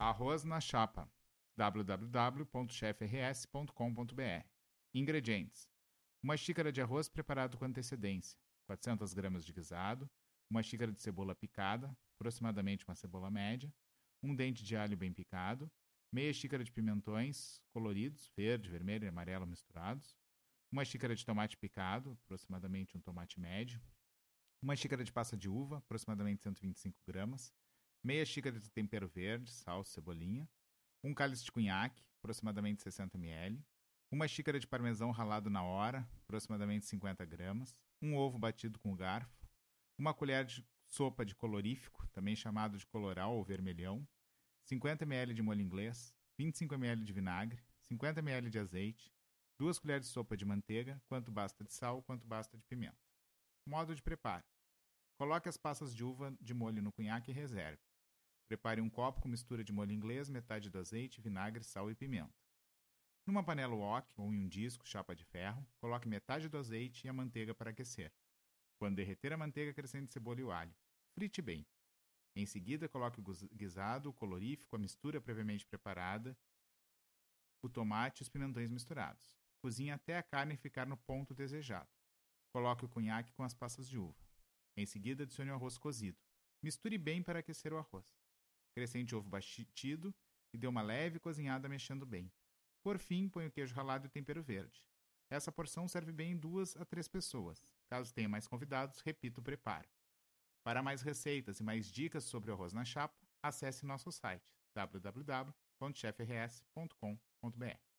Arroz na chapa. www.chefrs.com.br Ingredientes: uma xícara de arroz preparado com antecedência, 400 gramas de guisado, uma xícara de cebola picada, aproximadamente uma cebola média, um dente de alho bem picado, meia xícara de pimentões coloridos, verde, vermelho e amarelo misturados, uma xícara de tomate picado, aproximadamente um tomate médio, uma xícara de pasta de uva, aproximadamente 125 gramas, meia xícara de tempero verde, sal, cebolinha, um cálice de cunhaque, aproximadamente 60 ml, uma xícara de parmesão ralado na hora, aproximadamente 50 gramas, um ovo batido com garfo, uma colher de sopa de colorífico, também chamado de coloral ou vermelhão, 50 ml de molho inglês, 25 ml de vinagre, 50 ml de azeite, duas colheres de sopa de manteiga, quanto basta de sal, quanto basta de pimenta. Modo de preparo. Coloque as passas de uva de molho no cunhaque e reserve. Prepare um copo com mistura de molho inglês, metade do azeite, vinagre, sal e pimenta. Numa panela wok ou em um disco, chapa de ferro, coloque metade do azeite e a manteiga para aquecer. Quando derreter a manteiga, acrescente cebola e o alho. Frite bem. Em seguida, coloque o guisado, o colorífico, a mistura previamente preparada, o tomate e os pimentões misturados. Cozinhe até a carne ficar no ponto desejado. Coloque o cunhaque com as passas de uva. Em seguida, adicione o arroz cozido. Misture bem para aquecer o arroz. Acrescente ovo batido e dê uma leve cozinhada mexendo bem. Por fim, põe o queijo ralado e o tempero verde. Essa porção serve bem em duas a três pessoas. Caso tenha mais convidados, repita o preparo. Para mais receitas e mais dicas sobre o arroz na chapa, acesse nosso site www.chefrs.com.br.